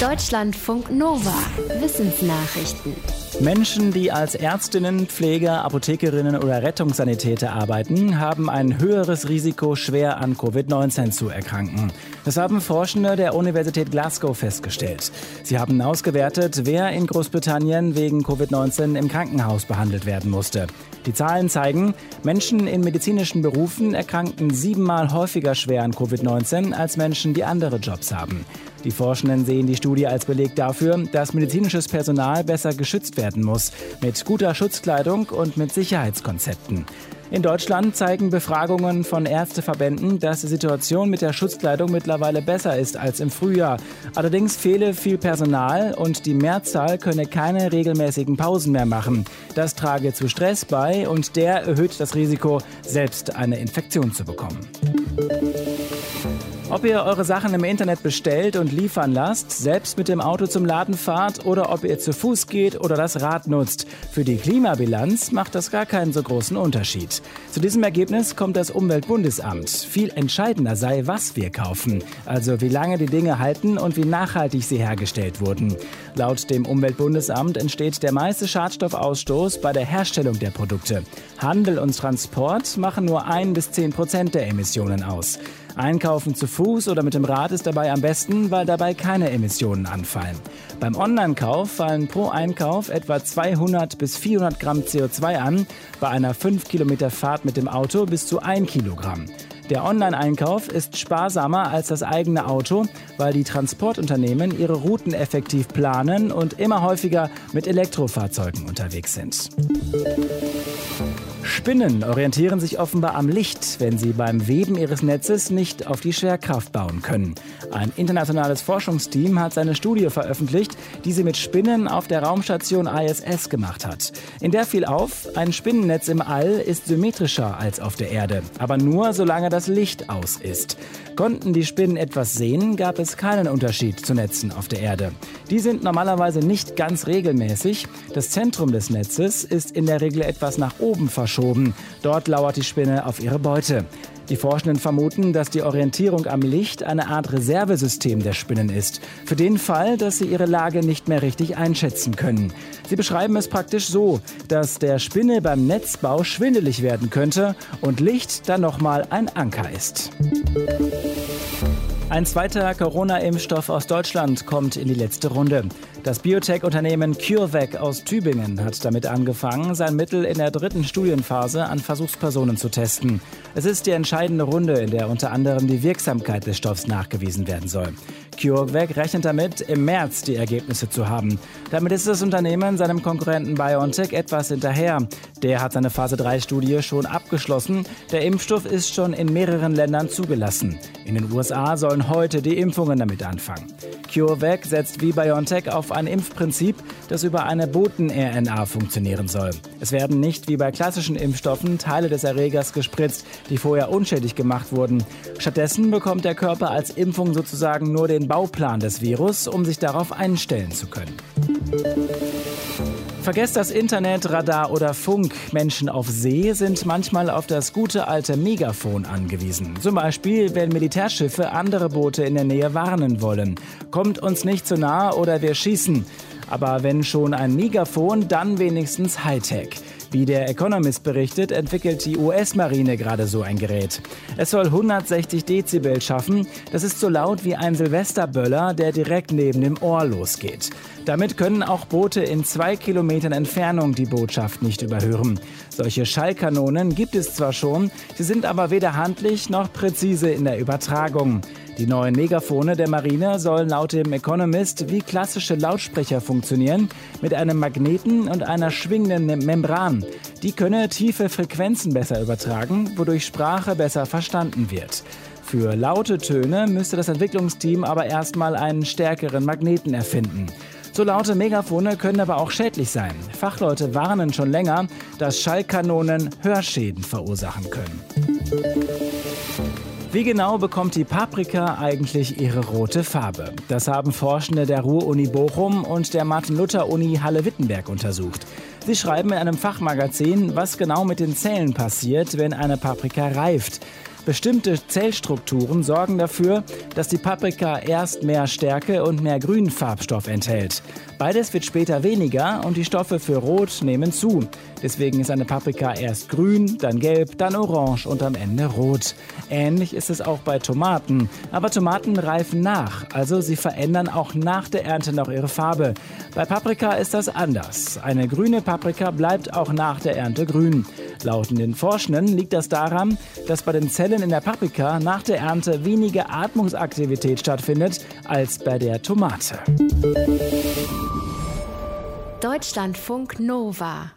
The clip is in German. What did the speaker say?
Deutschlandfunk Nova. Wissensnachrichten. Menschen, die als Ärztinnen, Pfleger, Apothekerinnen oder Rettungssanitäter arbeiten, haben ein höheres Risiko, schwer an Covid-19 zu erkranken. Das haben Forschende der Universität Glasgow festgestellt. Sie haben ausgewertet, wer in Großbritannien wegen Covid-19 im Krankenhaus behandelt werden musste. Die Zahlen zeigen, Menschen in medizinischen Berufen erkranken siebenmal häufiger schwer an Covid-19 als Menschen, die andere Jobs haben. Die Forschenden sehen die Studie als Beleg dafür, dass medizinisches Personal besser geschützt werden muss, mit guter Schutzkleidung und mit Sicherheitskonzepten. In Deutschland zeigen Befragungen von Ärzteverbänden, dass die Situation mit der Schutzkleidung mittlerweile besser ist als im Frühjahr. Allerdings fehle viel Personal und die Mehrzahl könne keine regelmäßigen Pausen mehr machen. Das trage zu Stress bei und der erhöht das Risiko, selbst eine Infektion zu bekommen. Ob ihr eure Sachen im Internet bestellt und liefern lasst, selbst mit dem Auto zum Laden fahrt oder ob ihr zu Fuß geht oder das Rad nutzt, für die Klimabilanz macht das gar keinen so großen Unterschied. Zu diesem Ergebnis kommt das Umweltbundesamt. Viel entscheidender sei, was wir kaufen, also wie lange die Dinge halten und wie nachhaltig sie hergestellt wurden. Laut dem Umweltbundesamt entsteht der meiste Schadstoffausstoß bei der Herstellung der Produkte. Handel und Transport machen nur ein bis zehn Prozent der Emissionen aus. Einkaufen zu Fuß oder mit dem Rad ist dabei am besten, weil dabei keine Emissionen anfallen. Beim Online-Kauf fallen pro Einkauf etwa 200 bis 400 Gramm CO2 an, bei einer 5 Kilometer Fahrt mit dem Auto bis zu 1 Kilogramm. Der Online-Einkauf ist sparsamer als das eigene Auto, weil die Transportunternehmen ihre Routen effektiv planen und immer häufiger mit Elektrofahrzeugen unterwegs sind. Spinnen orientieren sich offenbar am Licht, wenn sie beim Weben ihres Netzes nicht auf die Schwerkraft bauen können. Ein internationales Forschungsteam hat seine Studie veröffentlicht, die sie mit Spinnen auf der Raumstation ISS gemacht hat. In der fiel auf, ein Spinnennetz im All ist symmetrischer als auf der Erde, aber nur solange das Licht aus ist. Konnten die Spinnen etwas sehen, gab es keinen Unterschied zu Netzen auf der Erde. Die sind normalerweise nicht ganz regelmäßig. Das Zentrum des Netzes ist in der Regel etwas nach oben verschoben. Dort lauert die Spinne auf ihre Beute. Die Forschenden vermuten, dass die Orientierung am Licht eine Art Reservesystem der Spinnen ist. Für den Fall, dass sie ihre Lage nicht mehr richtig einschätzen können. Sie beschreiben es praktisch so, dass der Spinne beim Netzbau schwindelig werden könnte und Licht dann nochmal ein Anker ist. Ein zweiter Corona-Impfstoff aus Deutschland kommt in die letzte Runde. Das Biotech-Unternehmen CureVac aus Tübingen hat damit angefangen, sein Mittel in der dritten Studienphase an Versuchspersonen zu testen. Es ist die entscheidende Runde, in der unter anderem die Wirksamkeit des Stoffs nachgewiesen werden soll. CureVac rechnet damit, im März die Ergebnisse zu haben. Damit ist das Unternehmen seinem Konkurrenten BioNTech etwas hinterher. Der hat seine Phase 3-Studie schon abgeschlossen. Der Impfstoff ist schon in mehreren Ländern zugelassen. In den USA sollen heute die Impfungen damit anfangen. CureVac setzt wie BioNTech auf ein Impfprinzip, das über eine Boten-RNA funktionieren soll. Es werden nicht wie bei klassischen Impfstoffen Teile des Erregers gespritzt, die vorher unschädlich gemacht wurden. Stattdessen bekommt der Körper als Impfung sozusagen nur den Bauplan des Virus, um sich darauf einstellen zu können. Vergesst das Internet, Radar oder Funk. Menschen auf See sind manchmal auf das gute alte Megafon angewiesen. Zum Beispiel, wenn Militärschiffe andere Boote in der Nähe warnen wollen. Kommt uns nicht zu nahe oder wir schießen. Aber wenn schon ein Megafon, dann wenigstens Hightech. Wie der Economist berichtet, entwickelt die US-Marine gerade so ein Gerät. Es soll 160 Dezibel schaffen. Das ist so laut wie ein Silvesterböller, der direkt neben dem Ohr losgeht. Damit können auch Boote in zwei Kilometern Entfernung die Botschaft nicht überhören. Solche Schallkanonen gibt es zwar schon, sie sind aber weder handlich noch präzise in der Übertragung. Die neuen Megafone der Marine sollen laut dem Economist wie klassische Lautsprecher funktionieren, mit einem Magneten und einer schwingenden Membran. Die könne tiefe Frequenzen besser übertragen, wodurch Sprache besser verstanden wird. Für laute Töne müsste das Entwicklungsteam aber erstmal einen stärkeren Magneten erfinden. So laute Megafone können aber auch schädlich sein. Fachleute warnen schon länger, dass Schallkanonen Hörschäden verursachen können. Wie genau bekommt die Paprika eigentlich ihre rote Farbe? Das haben Forschende der Ruhr-Uni Bochum und der Martin-Luther-Uni Halle-Wittenberg untersucht. Sie schreiben in einem Fachmagazin, was genau mit den Zellen passiert, wenn eine Paprika reift. Bestimmte Zellstrukturen sorgen dafür, dass die Paprika erst mehr Stärke und mehr Grünfarbstoff enthält. Beides wird später weniger und die Stoffe für Rot nehmen zu. Deswegen ist eine Paprika erst grün, dann gelb, dann orange und am Ende rot. Ähnlich ist es auch bei Tomaten. Aber Tomaten reifen nach, also sie verändern auch nach der Ernte noch ihre Farbe. Bei Paprika ist das anders. Eine grüne Paprika bleibt auch nach der Ernte grün. Laut den Forschenden liegt das daran, dass bei den Zellen in der Paprika nach der Ernte weniger Atmungsaktivität stattfindet als bei der Tomate. Deutschlandfunk Nova